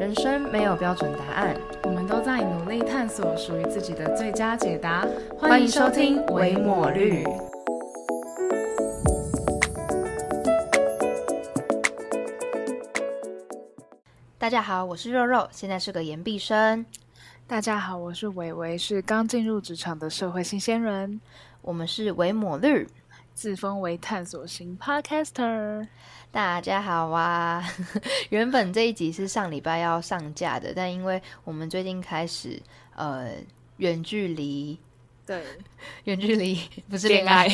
人生没有标准答案，我们都在努力探索属于自己的最佳解答。欢迎收听《维抹绿》。大家好，我是肉肉，现在是个研毕生。大家好，我是伟伟，是刚进入职场的社会新鲜人。我们是维抹绿，自封为探索型 Podcaster。大家好啊！原本这一集是上礼拜要上架的，但因为我们最近开始呃 远距离，对，远距离不是恋爱，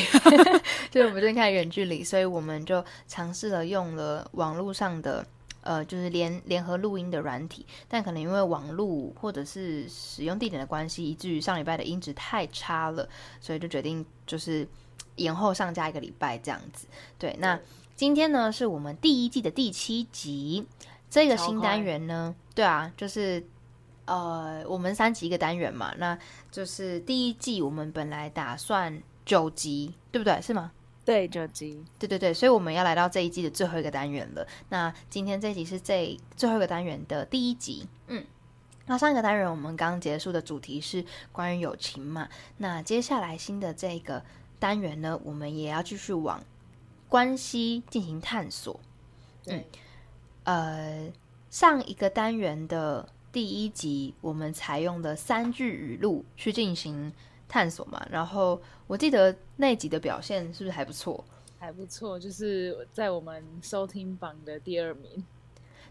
就是我们最近开始远距离，所以我们就尝试了用了网络上的呃就是联联合录音的软体，但可能因为网络或者是使用地点的关系，以至于上礼拜的音质太差了，所以就决定就是延后上架一个礼拜这样子。对，那。今天呢，是我们第一季的第七集。这个新单元呢，对啊，就是呃，我们三集一个单元嘛，那就是第一季我们本来打算九集，对不对？是吗？对，九集。对对对，所以我们要来到这一季的最后一个单元了。那今天这一集是这最后一个单元的第一集。嗯，那上一个单元我们刚结束的主题是关于友情嘛？那接下来新的这个单元呢，我们也要继续往。关系进行探索，嗯，呃，上一个单元的第一集，我们采用的三句语录去进行探索嘛。然后我记得那集的表现是不是还不错？还不错，就是在我们收听榜的第二名。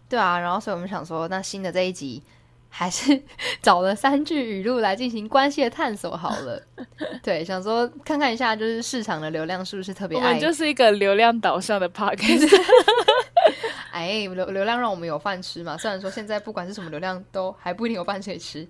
对啊，然后所以我们想说，那新的这一集。还是找了三句语录来进行关系的探索好了。对，想说看看一下，就是市场的流量是不是特别爱？就是一个流量导向的 podcast。哎，流流量让我们有饭吃嘛。虽然说现在不管是什么流量，都还不一定有饭可以吃，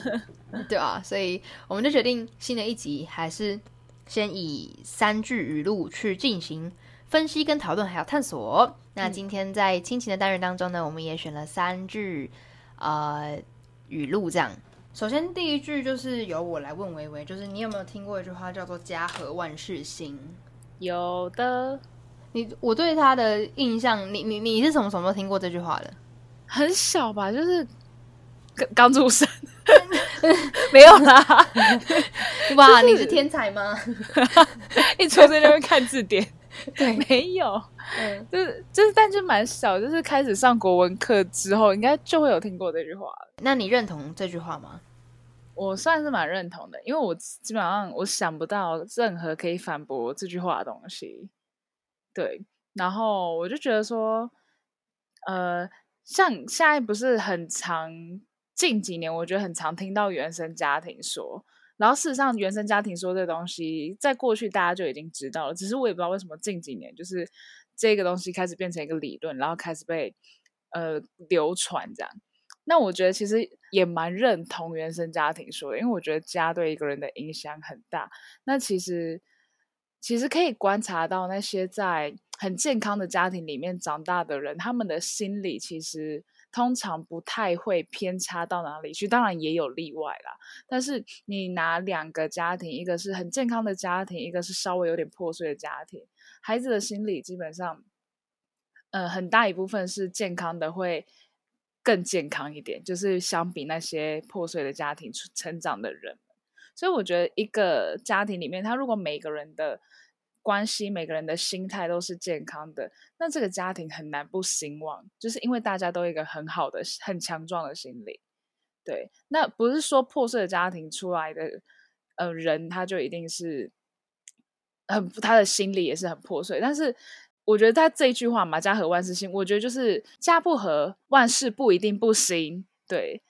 对吧？所以我们就决定新的一集还是先以三句语录去进行分析、跟讨论，还有探索。那今天在亲情的单元当中呢，我们也选了三句。呃，语录这样。首先，第一句就是由我来问微微，就是你有没有听过一句话叫做“家和万事兴”？有的。你我对他的印象，你你你是什么什么时候听过这句话的？很小吧，就是刚刚出生，没有啦。哇，你是天才吗？一出生就会看字典。对，没有，嗯，就是就是，但就蛮小，就是开始上国文课之后，应该就会有听过这句话那你认同这句话吗？我算是蛮认同的，因为我基本上我想不到任何可以反驳这句话的东西。对，然后我就觉得说，呃，像现在不是很常，近几年我觉得很常听到原生家庭说。然后事实上，原生家庭说这东西，在过去大家就已经知道了，只是我也不知道为什么近几年就是这个东西开始变成一个理论，然后开始被呃流传这样。那我觉得其实也蛮认同原生家庭说的，因为我觉得家对一个人的影响很大。那其实其实可以观察到那些在很健康的家庭里面长大的人，他们的心理其实。通常不太会偏差到哪里去，当然也有例外啦。但是你拿两个家庭，一个是很健康的家庭，一个是稍微有点破碎的家庭，孩子的心理基本上，呃，很大一部分是健康的，会更健康一点，就是相比那些破碎的家庭成长的人。所以我觉得一个家庭里面，他如果每个人的。关系每个人的心态都是健康的，那这个家庭很难不兴旺，就是因为大家都有一个很好的、很强壮的心理。对，那不是说破碎的家庭出来的呃人，他就一定是很他的心理也是很破碎。但是我觉得他这一句话嘛，“家和万事兴”，我觉得就是家不和，万事不一定不行。对，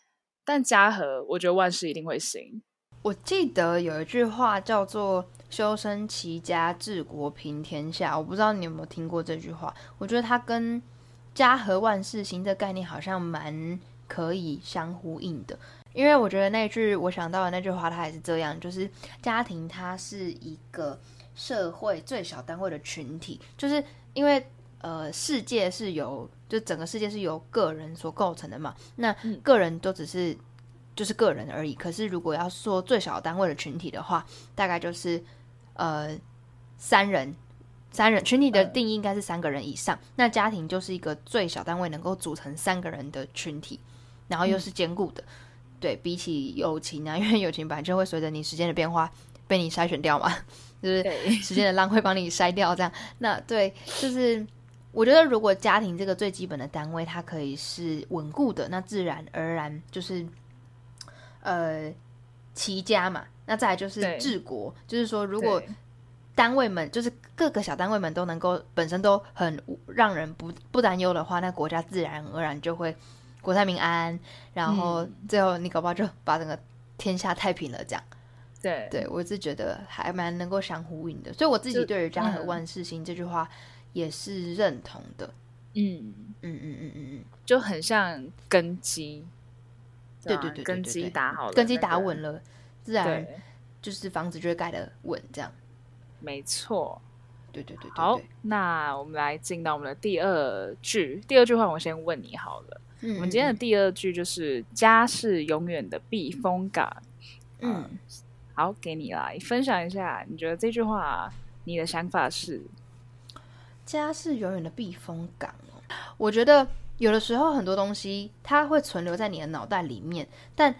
但家和，我觉得万事一定会兴。我记得有一句话叫做。修身齐家治国平天下，我不知道你有没有听过这句话。我觉得它跟“家和万事兴”这概念好像蛮可以相呼应的。因为我觉得那句我想到的那句话，它也是这样，就是家庭它是一个社会最小单位的群体，就是因为呃世界是由就整个世界是由个人所构成的嘛，那个人都只是就是个人而已。可是如果要说最小单位的群体的话，大概就是。呃，三人三人群体的定义应该是三个人以上，那家庭就是一个最小单位能够组成三个人的群体，然后又是坚固的。对比起友情啊，因为友情本来就会随着你时间的变化被你筛选掉嘛，就是时间的浪会帮你筛掉这样。那对，就是我觉得如果家庭这个最基本的单位它可以是稳固的，那自然而然就是呃齐家嘛。那再来就是治国，就是说如果。单位们就是各个小单位们都能够本身都很让人不不担忧的话，那国家自然而然就会国泰民安，然后最后你搞不好就把整个天下太平了。这样，对对，我是觉得还蛮能够相呼应的，所以我自己对于“家和万事兴”这句话也是认同的。嗯嗯嗯嗯嗯嗯，就很像根基，对对对，根基打好了，根基打稳了，自然就是房子就会盖得稳，这样。没错，对对对，好，那我们来进到我们的第二句。第二句话，我先问你好了。嗯，我们今天的第二句就是“家是永远的避风港”。嗯，好，给你来分享一下，你觉得这句话你的想法是？家是永远的避风港哦。我觉得有的时候很多东西它会存留在你的脑袋里面，但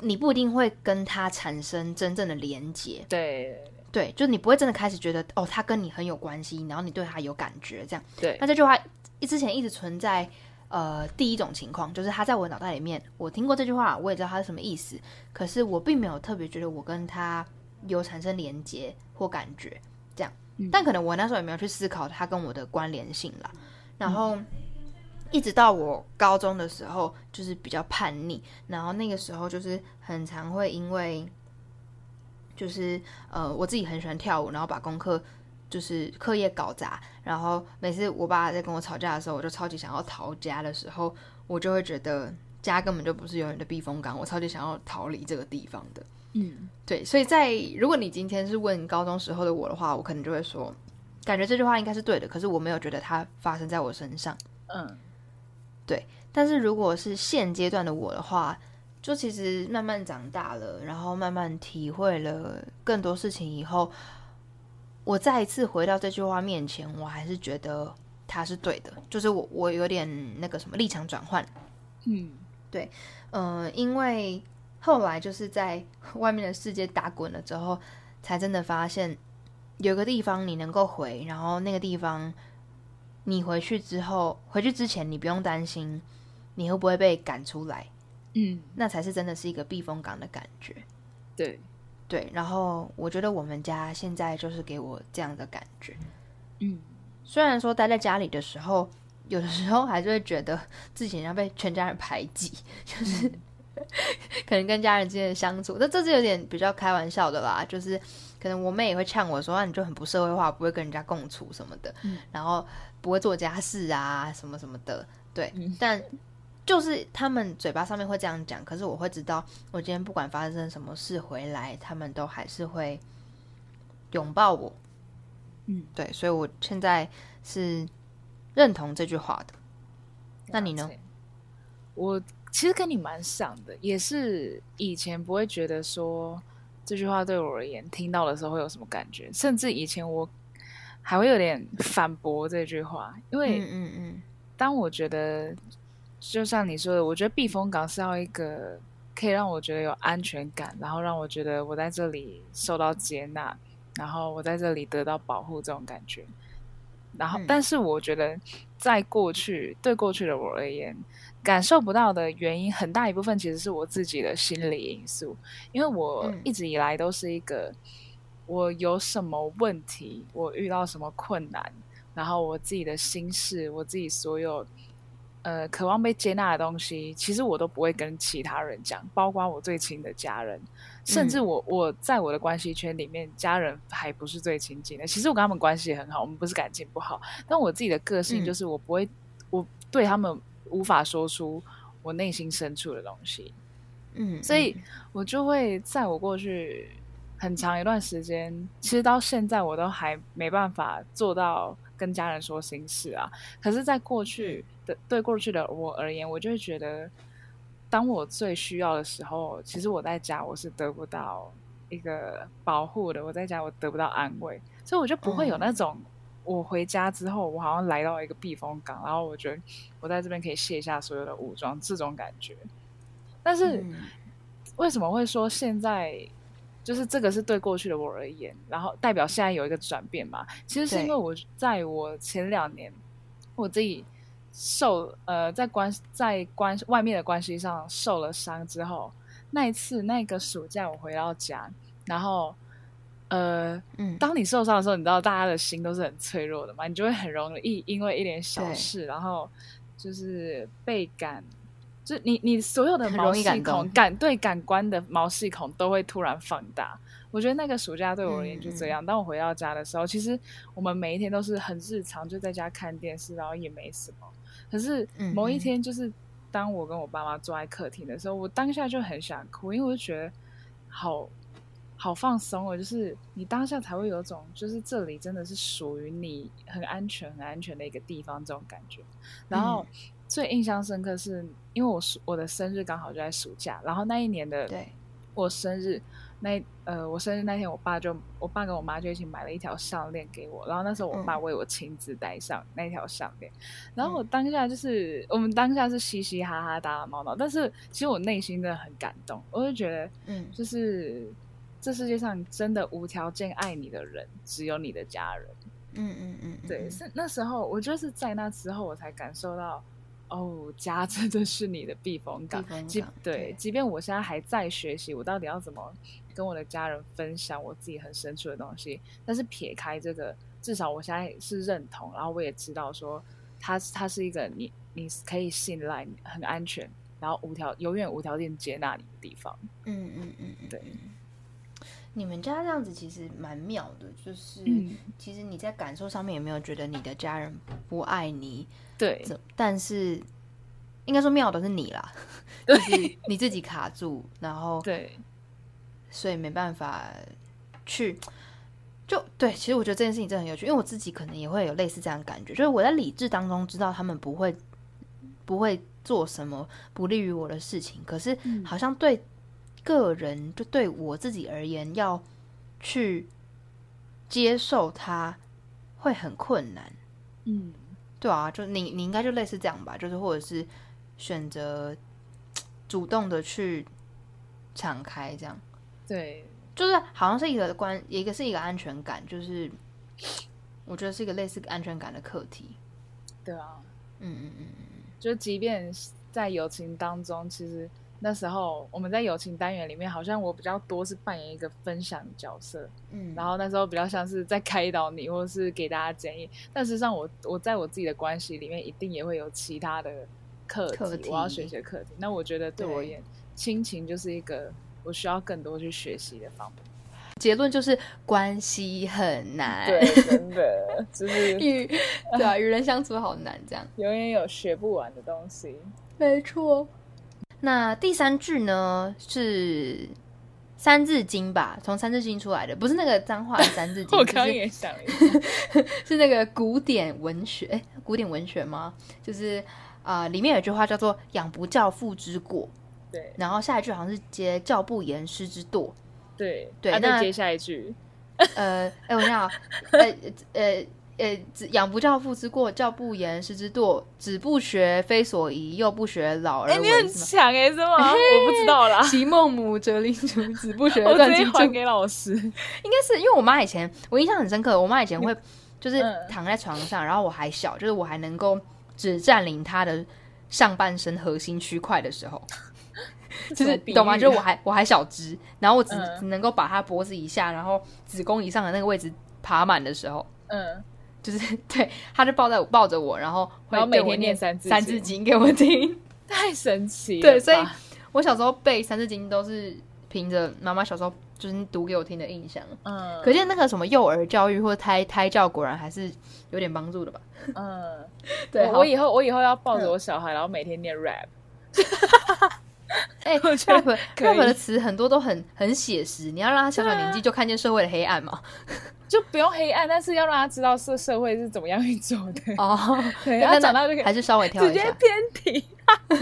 你不一定会跟他产生真正的连接。对。对，就是你不会真的开始觉得哦，他跟你很有关系，然后你对他有感觉，这样。对。那这句话一之前一直存在，呃，第一种情况就是他在我脑袋里面，我听过这句话，我也知道他是什么意思，可是我并没有特别觉得我跟他有产生连接或感觉，这样。但可能我那时候也没有去思考他跟我的关联性啦。然后一直到我高中的时候，就是比较叛逆，然后那个时候就是很常会因为。就是呃，我自己很喜欢跳舞，然后把功课就是课业搞砸，然后每次我爸在跟我吵架的时候，我就超级想要逃家的时候，我就会觉得家根本就不是永远的避风港，我超级想要逃离这个地方的。嗯，对，所以在如果你今天是问高中时候的我的话，我可能就会说，感觉这句话应该是对的，可是我没有觉得它发生在我身上。嗯，对，但是如果是现阶段的我的话。就其实慢慢长大了，然后慢慢体会了更多事情以后，我再一次回到这句话面前，我还是觉得他是对的。就是我我有点那个什么立场转换，嗯，对，嗯，因为后来就是在外面的世界打滚了之后，才真的发现有个地方你能够回，然后那个地方你回去之后，回去之前你不用担心你会不会被赶出来。嗯，那才是真的是一个避风港的感觉。对，对。然后我觉得我们家现在就是给我这样的感觉。嗯，虽然说待在家里的时候，有的时候还是会觉得自己要被全家人排挤，就是 可能跟家人之间的相处，那这是有点比较开玩笑的啦。就是可能我妹也会呛我说：“你就很不社会化，不会跟人家共处什么的，然后不会做家事啊，什么什么的。”对，但。就是他们嘴巴上面会这样讲，可是我会知道，我今天不管发生什么事回来，他们都还是会拥抱我。嗯，对，所以我现在是认同这句话的。那你呢？我其实跟你蛮像的，也是以前不会觉得说这句话对我而言，听到的时候会有什么感觉，甚至以前我还会有点反驳这句话，因为嗯嗯嗯，当我觉得。就像你说的，我觉得避风港是要一个可以让我觉得有安全感，然后让我觉得我在这里受到接纳，然后我在这里得到保护这种感觉。然后，但是我觉得在过去，对过去的我而言，感受不到的原因很大一部分其实是我自己的心理因素，因为我一直以来都是一个，我有什么问题，我遇到什么困难，然后我自己的心事，我自己所有。呃，渴望被接纳的东西，其实我都不会跟其他人讲，包括我最亲的家人，甚至我我在我的关系圈里面，家人还不是最亲近的。其实我跟他们关系很好，我们不是感情不好，但我自己的个性就是我不会，我对他们无法说出我内心深处的东西。嗯，所以我就会在我过去很长一段时间，其实到现在我都还没办法做到跟家人说心事啊。可是，在过去。的对，过去的我而言，我就会觉得，当我最需要的时候，其实我在家我是得不到一个保护的，我在家我得不到安慰，所以我就不会有那种我回家之后，我好像来到一个避风港，然后我觉得我在这边可以卸下所有的武装，这种感觉。但是为什么会说现在就是这个是对过去的我而言，然后代表现在有一个转变嘛？其实是因为我在我前两年我自己受呃在关在关外面的关系上受了伤之后，那一次那个暑假我回到家，然后。呃，嗯，当你受伤的时候，你知道大家的心都是很脆弱的嘛，你就会很容易因为一点小事，然后就是被感，就你你所有的毛细孔感对感官的毛细孔都会突然放大。我觉得那个暑假对我而言就这样。当我回到家的时候，其实我们每一天都是很日常，就在家看电视，然后也没什么。可是某一天，就是当我跟我爸妈坐在客厅的时候，我当下就很想哭，因为我就觉得好。好放松哦，就是你当下才会有种，就是这里真的是属于你很安全、很安全的一个地方这种感觉。然后最印象深刻是，因为我我的生日刚好就在暑假，然后那一年的对。我生日那呃我生日那天，我爸就我爸跟我妈就一起买了一条项链给我，然后那时候我爸为我亲自戴上那条项链，然后我当下就是我们当下是嘻嘻哈哈打打闹闹，但是其实我内心真的很感动，我就觉得嗯。就是。这世界上真的无条件爱你的人，只有你的家人。嗯嗯嗯，对，是那时候，我就是在那之后，我才感受到，哦，家真的是你的避风港。即对，即便我现在还在学习，我到底要怎么跟我的家人分享我自己很深处的东西？但是撇开这个，至少我现在是认同，然后我也知道说，他他是一个你你可以信赖、很安全，然后无条永远无条件接纳你的地方。嗯嗯嗯嗯，对。你们家这样子其实蛮妙的，就是其实你在感受上面有没有觉得你的家人不爱你？对，但是应该说妙的是你啦，就是你自己卡住，然后对，所以没办法去就对。其实我觉得这件事情真的很有趣，因为我自己可能也会有类似这样感觉，就是我在理智当中知道他们不会不会做什么不利于我的事情，可是好像对。个人就对我自己而言，要去接受它会很困难。嗯，对啊，就你你应该就类似这样吧，就是或者是选择主动的去敞开，这样。对，就是好像是一个关，一个是一个安全感，就是我觉得是一个类似安全感的课题。对啊，嗯嗯嗯嗯，就即便在友情当中，其实。那时候我们在友情单元里面，好像我比较多是扮演一个分享角色，嗯，然后那时候比较像是在开导你，或者是给大家建议。但实际上，我我在我自己的关系里面，一定也会有其他的课题，我要学习的课题。那我觉得对我而言，亲情就是一个我需要更多去学习的方面。结论就是关系很难，对，真的 就是与对啊，与人相处好难，这样 永远有学不完的东西，没错。那第三句呢是《三字经》吧？从《三字经》出来的，不是那个脏话《三字经》。我刚也想，是那个古典文学。哎，古典文学吗？就是啊，里面有句话叫做“养不教，父之过”。对。然后下一句好像是接“教不严，师之惰”。对对。那接下一句，呃，哎，我想，呃呃。呃，养不教，父之过；教不严，师之惰。子不学，非所宜；幼不学，老而为。你很强哎，是吗？我不知道啦。其孟母，择邻处。子不学，断机还给老师。应该是因为我妈以前，我印象很深刻。我妈以前会就是躺在床上，然后我还小，就是我还能够只占领她的上半身核心区块的时候，就是懂吗？就是我还我还小只，然后我只只能够把她脖子以下，然后子宫以上的那个位置爬满的时候，嗯。就是 对，他就抱在抱着我，然后会每天念三字三字经给我听，太神奇。对，所以我小时候背三字经都是凭着妈妈小时候就是读给我听的印象。嗯，可见那个什么幼儿教育或胎胎教，果然还是有点帮助的吧？嗯，对我以后我以后要抱着我小孩，然后每天念 rap。哎，rap rap 的词很多都很很写实，你要让他小小年纪就看见社会的黑暗嘛。就不用黑暗，但是要让他知道社社会是怎么样运作的哦。对，他长大就可以还是稍微跳一下，直接偏题，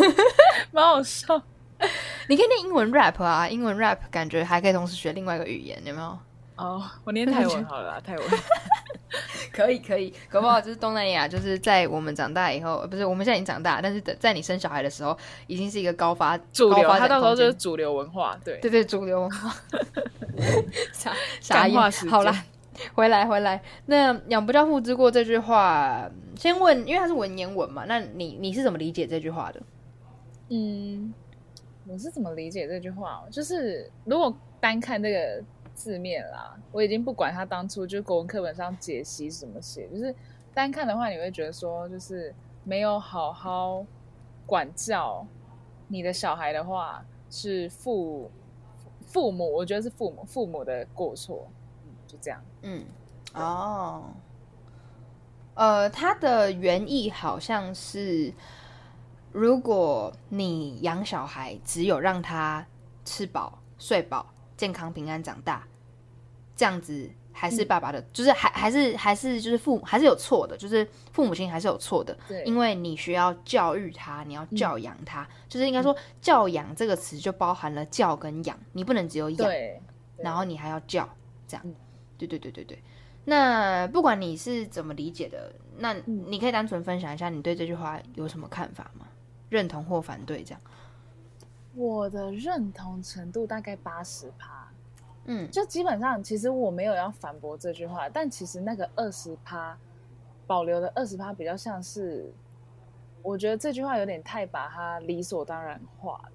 蛮好笑。你可以念英文 rap 啊，英文 rap 感觉还可以同时学另外一个语言，有没有？哦，我念泰文好了，泰文。可以可以，搞不好就是东南亚，就是在我们长大以后，不是我们现在已经长大，但是在你生小孩的时候，已经是一个高发主流，它到时候就是主流文化，对对对，主流文化。啥啥意思？好了，回来回来。那“养不教，父之过”这句话，先问，因为它是文言文嘛，那你你是怎么理解这句话的？嗯，我是怎么理解这句话？就是如果单看这个。字面啦，我已经不管他当初就是国文课本上解析怎么写，就是单看的话，你会觉得说，就是没有好好管教你的小孩的话，是父父母，我觉得是父母父母的过错，嗯就这样。嗯，哦，呃，他的原意好像是，如果你养小孩，只有让他吃饱睡饱。健康平安长大，这样子还是爸爸的，就是还还是还是就是父母还是有错的，就是父母亲还是有错的。对，因为你需要教育他，你要教养他，就是应该说教养这个词就包含了教跟养，你不能只有养，然后你还要教，这样。对对对对对。那不管你是怎么理解的，那你可以单纯分享一下你对这句话有什么看法吗？认同或反对这样？我的认同程度大概八十趴，嗯，就基本上其实我没有要反驳这句话，但其实那个二十趴保留的二十趴比较像是，我觉得这句话有点太把它理所当然化了，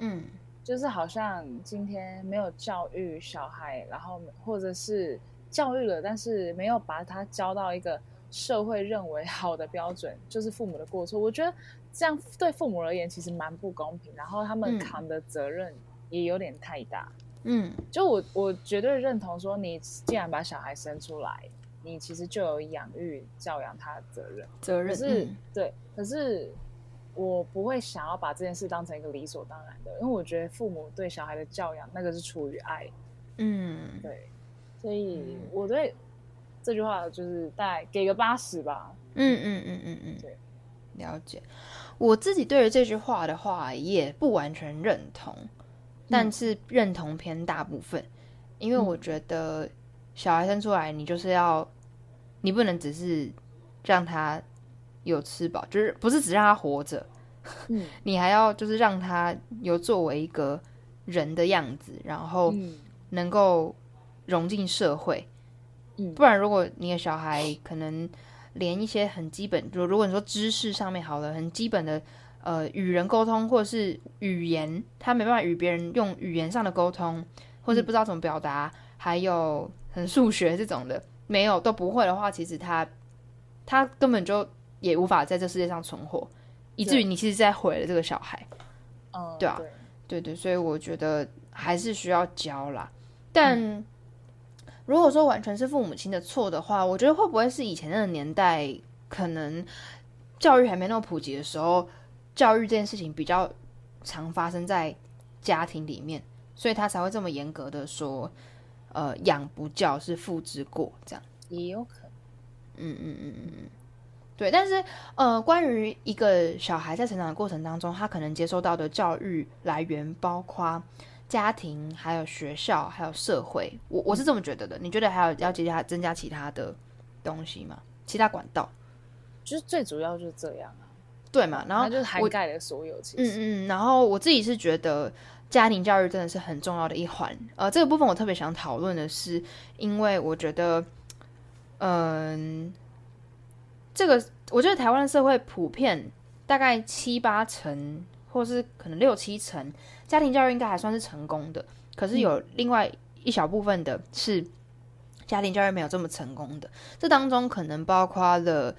嗯，就是好像今天没有教育小孩，然后或者是教育了，但是没有把他教到一个社会认为好的标准，就是父母的过错，我觉得。这样对父母而言其实蛮不公平，然后他们扛的责任也有点太大。嗯，就我我绝对认同说，你既然把小孩生出来，你其实就有养育教养他的责任。责任是，对。可是我不会想要把这件事当成一个理所当然的，因为我觉得父母对小孩的教养那个是出于爱。嗯，对。所以我对这句话就是大概给个八十吧。嗯嗯嗯嗯嗯，对。了解，我自己对于这句话的话也不完全认同，但是认同偏大部分，因为我觉得小孩生出来，你就是要，你不能只是让他有吃饱，就是不是只让他活着，嗯，你还要就是让他有作为一个人的样子，然后能够融进社会，嗯，不然如果你的小孩可能。连一些很基本，就如果你说知识上面好了，很基本的，呃，与人沟通或者是语言，他没办法与别人用语言上的沟通，或是不知道怎么表达，还有很数学这种的，没有都不会的话，其实他他根本就也无法在这世界上存活，以至于你其实在毁了这个小孩，对啊，对。对，所以我觉得还是需要教啦，但。如果说完全是父母亲的错的话，我觉得会不会是以前那个年代，可能教育还没那么普及的时候，教育这件事情比较常发生在家庭里面，所以他才会这么严格的说，呃，养不教是父之过，这样也有可能。嗯嗯嗯嗯嗯，对。但是呃，关于一个小孩在成长的过程当中，他可能接受到的教育来源包括。家庭，还有学校，还有社会，我我是这么觉得的。你觉得还有要接加增加其他的东西吗？其他管道，就是最主要就是这样啊，对嘛？然后就是涵盖了所有。其实，嗯嗯。然后我自己是觉得家庭教育真的是很重要的一环。呃，这个部分我特别想讨论的是，因为我觉得，嗯，这个我觉得台湾的社会普遍大概七八成，或是可能六七成。家庭教育应该还算是成功的，可是有另外一小部分的是家庭教育没有这么成功的。这当中可能包括了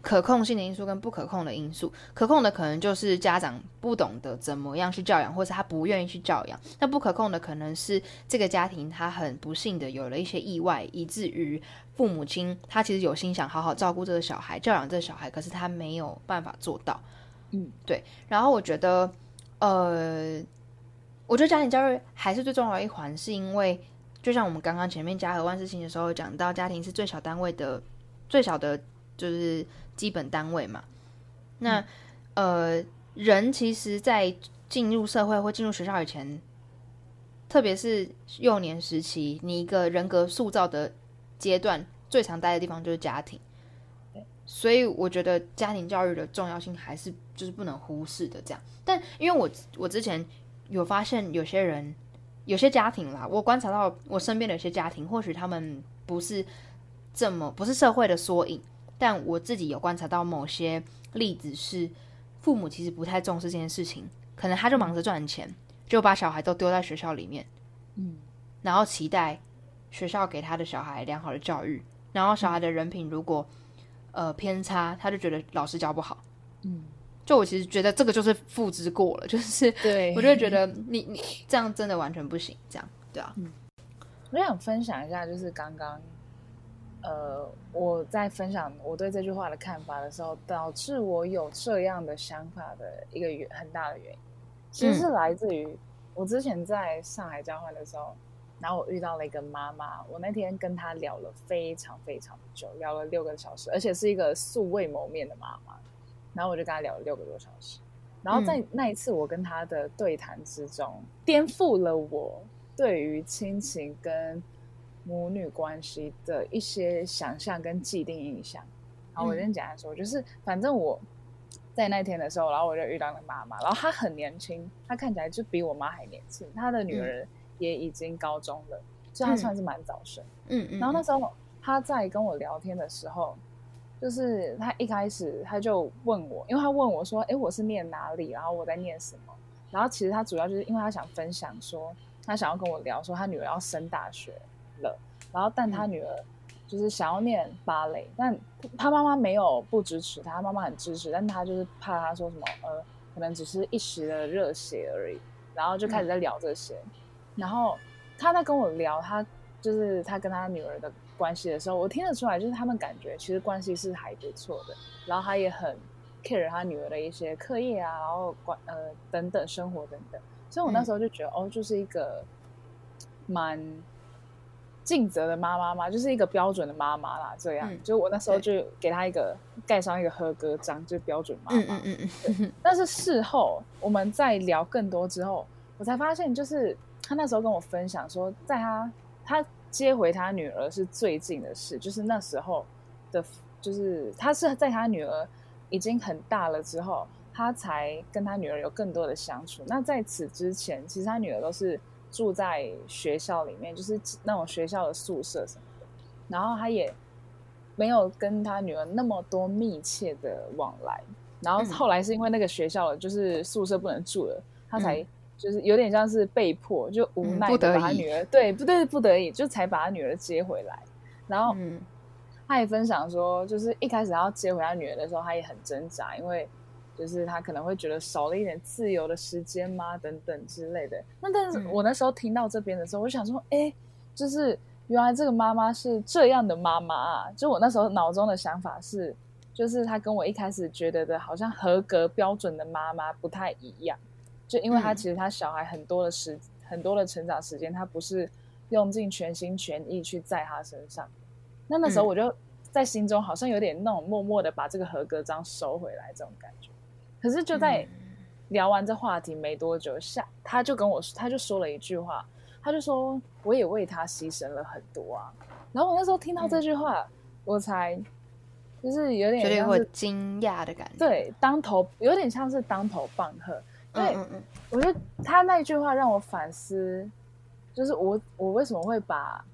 可控性的因素跟不可控的因素。可控的可能就是家长不懂得怎么样去教养，或是他不愿意去教养。那不可控的可能是这个家庭他很不幸的有了一些意外，以至于父母亲他其实有心想好好照顾这个小孩、教养这个小孩，可是他没有办法做到。嗯，对。然后我觉得，呃。我觉得家庭教育还是最重要的一环，是因为就像我们刚刚前面家和万事兴的时候讲到，家庭是最小单位的最小的，就是基本单位嘛。那呃，人其实，在进入社会或进入学校以前，特别是幼年时期，你一个人格塑造的阶段，最常待的地方就是家庭，所以我觉得家庭教育的重要性还是就是不能忽视的。这样，但因为我我之前有发现有些人有些家庭啦，我观察到我身边的一些家庭，或许他们不是这么不是社会的缩影，但我自己有观察到某些例子是父母其实不太重视这件事情，可能他就忙着赚钱，就把小孩都丢在学校里面，嗯，然后期待学校给他的小孩良好的教育。然后小孩的人品如果呃偏差，他就觉得老师教不好。嗯，就我其实觉得这个就是复制过了，就是对 我就会觉得你你这样真的完全不行，这样对啊。嗯我想分享一下，就是刚刚呃我在分享我对这句话的看法的时候，导致我有这样的想法的一个原很大的原因，其实是来自于我之前在上海交换的时候。然后我遇到了一个妈妈，我那天跟她聊了非常非常久，聊了六个小时，而且是一个素未谋面的妈妈。然后我就跟她聊了六个多小时。然后在那一次我跟她的对谈之中，颠覆了我对于亲情跟母女关系的一些想象跟既定印象。然后我先简单说，就是反正我在那天的时候，然后我就遇到了妈妈，然后她很年轻，她看起来就比我妈还年轻，她的女儿。也已经高中了，所以他算是蛮早生。嗯嗯。然后那时候他在跟我聊天的时候，就是他一开始他就问我，因为他问我说：“哎，我是念哪里？然后我在念什么？”然后其实他主要就是因为他想分享说，他想要跟我聊说他女儿要升大学了，然后但他女儿就是想要念芭蕾，但他妈妈没有不支持他，妈妈很支持，但他就是怕他说什么呃，可能只是一时的热血而已，然后就开始在聊这些。然后他在跟我聊他就是他跟他女儿的关系的时候，我听得出来，就是他们感觉其实关系是还不错的。然后他也很 care 他女儿的一些课业啊，然后管呃等等生活等等。所以我那时候就觉得，哦，就是一个蛮尽责的妈妈嘛，就是一个标准的妈妈啦。这样，就我那时候就给他一个盖上一个合格章，就是标准妈妈。嗯嗯嗯嗯。但是事后我们在聊更多之后，我才发现就是。他那时候跟我分享说，在他他接回他女儿是最近的事，就是那时候的，就是他是在他女儿已经很大了之后，他才跟他女儿有更多的相处。那在此之前，其实他女儿都是住在学校里面，就是那种学校的宿舍什么的，然后他也没有跟他女儿那么多密切的往来。然后后来是因为那个学校就是宿舍不能住了，他才。就是有点像是被迫，就无奈的把他女儿对不对不得已，就才把他女儿接回来。然后他也分享说，就是一开始要接回他女儿的时候，他也很挣扎，因为就是他可能会觉得少了一点自由的时间吗？等等之类的。那但是我那时候听到这边的时候，我就想说，哎，就是原来这个妈妈是这样的妈妈啊！就我那时候脑中的想法是，就是他跟我一开始觉得的好像合格标准的妈妈不太一样。就因为他其实他小孩很多的时很多的成长时间，他不是用尽全心全意去在他身上。那那时候我就在心中好像有点那种默默的把这个合格章收回来这种感觉。可是就在聊完这话题没多久，下他就跟我他就说了一句话，他就说我也为他牺牲了很多啊。然后我那时候听到这句话，我才就是有点有点惊讶的感觉，对，当头有点像是当头棒喝。对，我觉得他那句话让我反思，就是我我为什么会把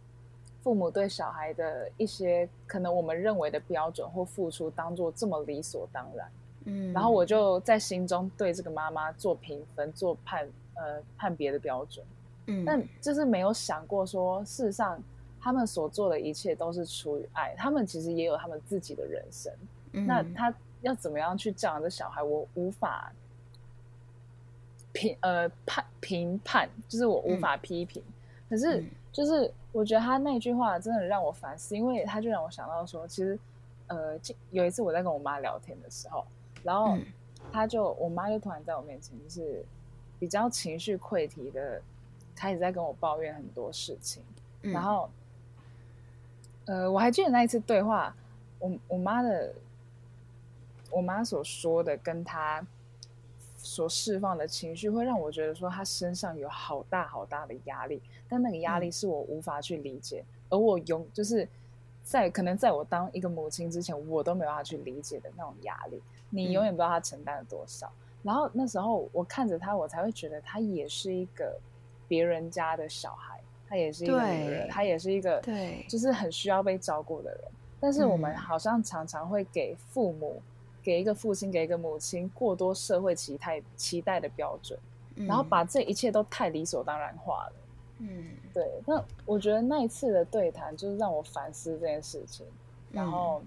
父母对小孩的一些可能我们认为的标准或付出当做这么理所当然，嗯，然后我就在心中对这个妈妈做评分、做判呃判别的标准，嗯，但就是没有想过说，事实上他们所做的一切都是出于爱，他们其实也有他们自己的人生，那他要怎么样去教养这小孩，我无法。评呃判评判，就是我无法批评。可是，就是我觉得他那句话真的让我反思，因为他就让我想到说，其实，呃，有一次我在跟我妈聊天的时候，然后他就我妈就突然在我面前，就是比较情绪溃堤的，开始在跟我抱怨很多事情。然后，呃，我还记得那一次对话，我我妈的，我妈所说的跟他。所释放的情绪会让我觉得说他身上有好大好大的压力，但那个压力是我无法去理解，而我永就是在可能在我当一个母亲之前，我都没有办法去理解的那种压力，你永远不知道他承担了多少。然后那时候我看着他，我才会觉得他也是一个别人家的小孩，他也是一个女人，他也是一个对，就是很需要被照顾的人。但是我们好像常常会给父母，给一个父亲，给一个母亲过多社会期待期待的标准，然后把这一切都太理所当然化了。嗯，对。那我觉得那一次的对谈，就是让我反思这件事情，然后。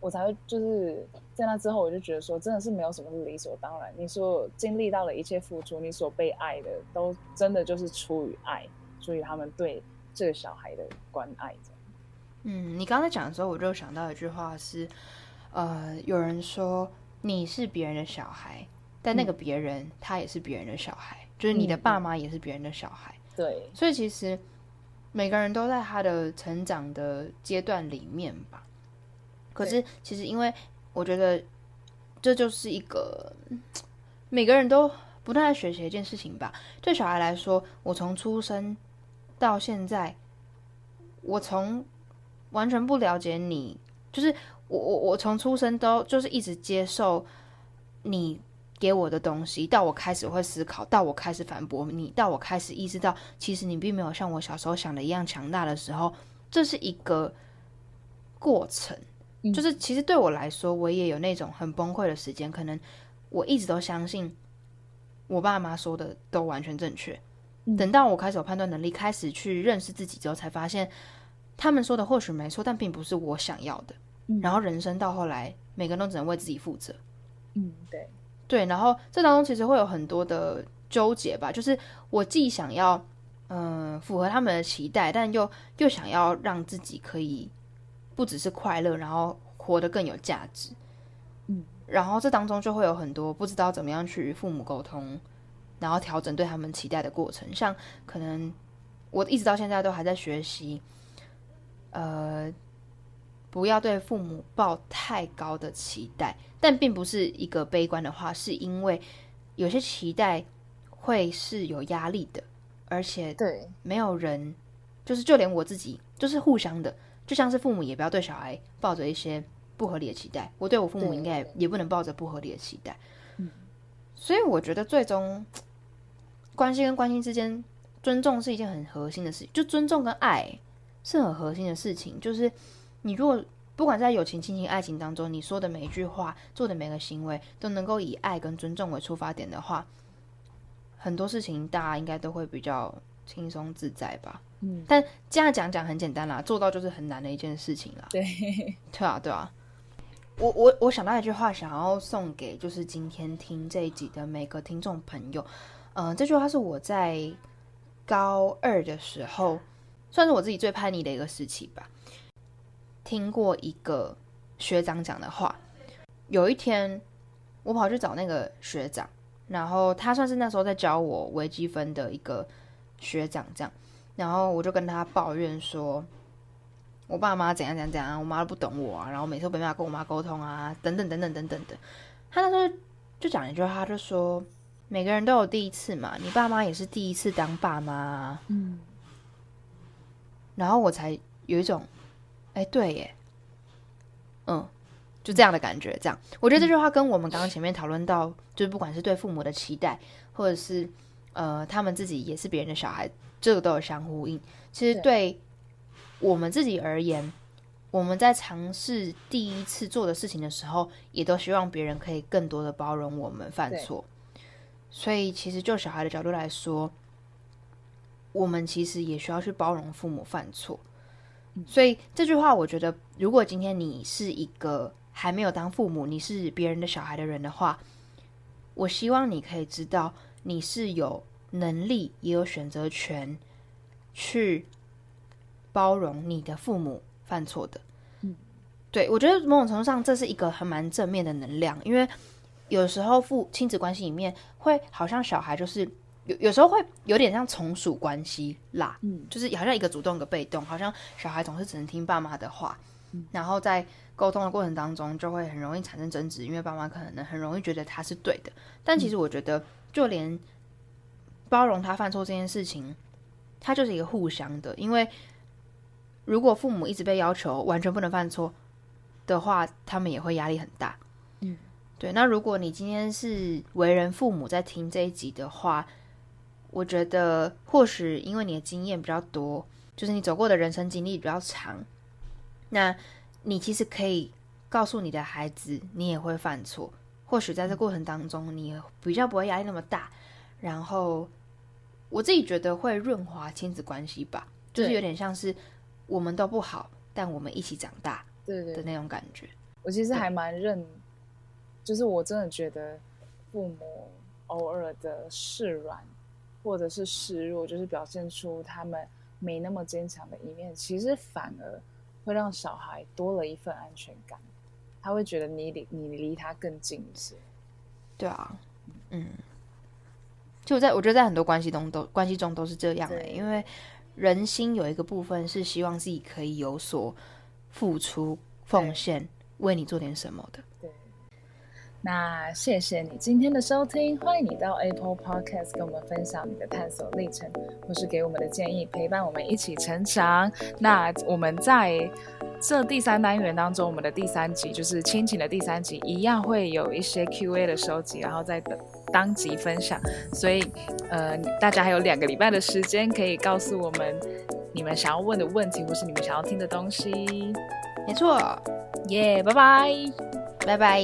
我才会就是在那之后，我就觉得说，真的是没有什么是理所当然。你所经历到的一切付出，你所被爱的，都真的就是出于爱，出于他们对这个小孩的关爱。嗯，你刚才讲的时候，我就想到一句话是，呃，有人说你是别人的小孩，但那个别人他也是别人的小孩，就是你的爸妈也是别人的小孩。对，所以其实每个人都在他的成长的阶段里面吧。可是，其实因为我觉得这就是一个每个人都不断在学习一件事情吧。对小孩来说，我从出生到现在，我从完全不了解你，就是我我我从出生都就是一直接受你给我的东西，到我开始会思考，到我开始反驳你，到我开始意识到其实你并没有像我小时候想的一样强大的时候，这是一个过程。就是其实对我来说，我也有那种很崩溃的时间。可能我一直都相信我爸妈说的都完全正确。等到我开始有判断能力，开始去认识自己之后，才发现他们说的或许没错，但并不是我想要的。然后人生到后来，每个人都只能为自己负责。嗯，对对。然后这当中其实会有很多的纠结吧，就是我既想要嗯符合他们的期待，但又又想要让自己可以。不只是快乐，然后活得更有价值，嗯，然后这当中就会有很多不知道怎么样去与父母沟通，然后调整对他们期待的过程。像可能我一直到现在都还在学习，呃，不要对父母抱太高的期待，但并不是一个悲观的话，是因为有些期待会是有压力的，而且对没有人，就是就连我自己，就是互相的。就像是父母也不要对小孩抱着一些不合理的期待，我对我父母应该也不能抱着不合理的期待。嗯，所以我觉得最终关系跟关心之间，尊重是一件很核心的事情。就尊重跟爱是很核心的事情。就是你如果不管在友情、亲情、爱情当中，你说的每一句话、做的每个行为都能够以爱跟尊重为出发点的话，很多事情大家应该都会比较轻松自在吧。嗯，但这样讲讲很简单啦，做到就是很难的一件事情啦。对，对啊，对啊。我我我想到一句话，想要送给就是今天听这一集的每个听众朋友。嗯，这句话是我在高二的时候，算是我自己最叛逆的一个时期吧。听过一个学长讲的话，有一天我跑去找那个学长，然后他算是那时候在教我微积分的一个学长，这样。然后我就跟他抱怨说，我爸妈怎样怎样怎样，我妈都不懂我啊，然后每次都没办法跟我妈沟通啊，等等等等等等的。他那时候就讲一句话，他就说，每个人都有第一次嘛，你爸妈也是第一次当爸妈。嗯。然后我才有一种，哎，对耶，嗯，就这样的感觉。这样，我觉得这句话跟我们刚刚前面讨论到，就是不管是对父母的期待，或者是呃，他们自己也是别人的小孩。这个都有相呼应。其实对我们自己而言，我们在尝试第一次做的事情的时候，也都希望别人可以更多的包容我们犯错。所以，其实就小孩的角度来说，我们其实也需要去包容父母犯错。所以这句话，我觉得，如果今天你是一个还没有当父母，你是别人的小孩的人的话，我希望你可以知道，你是有。能力也有选择权，去包容你的父母犯错的。嗯，对我觉得某种程度上这是一个很蛮正面的能量，因为有时候父亲子关系里面会好像小孩就是有有时候会有点像从属关系啦，嗯，就是好像一个主动一个被动，好像小孩总是只能听爸妈的话，嗯然后在沟通的过程当中就会很容易产生争执，因为爸妈可能很容易觉得他是对的，但其实我觉得就连。包容他犯错这件事情，他就是一个互相的。因为如果父母一直被要求完全不能犯错的话，他们也会压力很大。嗯，对。那如果你今天是为人父母在听这一集的话，我觉得或许因为你的经验比较多，就是你走过的人生经历比较长，那你其实可以告诉你的孩子，你也会犯错。或许在这过程当中，你比较不会压力那么大。然后我自己觉得会润滑亲子关系吧，就是有点像是我们都不好，但我们一起长大，对对的那种感觉。我其实还蛮认，就是我真的觉得父母偶尔的示软或者是示弱，就是表现出他们没那么坚强的一面，其实反而会让小孩多了一份安全感。他会觉得你离你离他更近一些，对啊，嗯，就在我觉得在很多关系中都关系中都是这样的，因为人心有一个部分是希望自己可以有所付出、奉献，为你做点什么的。那谢谢你今天的收听，欢迎你到 Apple Podcast 跟我们分享你的探索历程，或是给我们的建议，陪伴我们一起成长。那我们在这第三单元当中，我们的第三集就是亲情的第三集，一样会有一些 Q&A 的收集，然后再等当集分享。所以，呃，大家还有两个礼拜的时间，可以告诉我们你们想要问的问题，或是你们想要听的东西。没错，耶，拜拜，拜拜。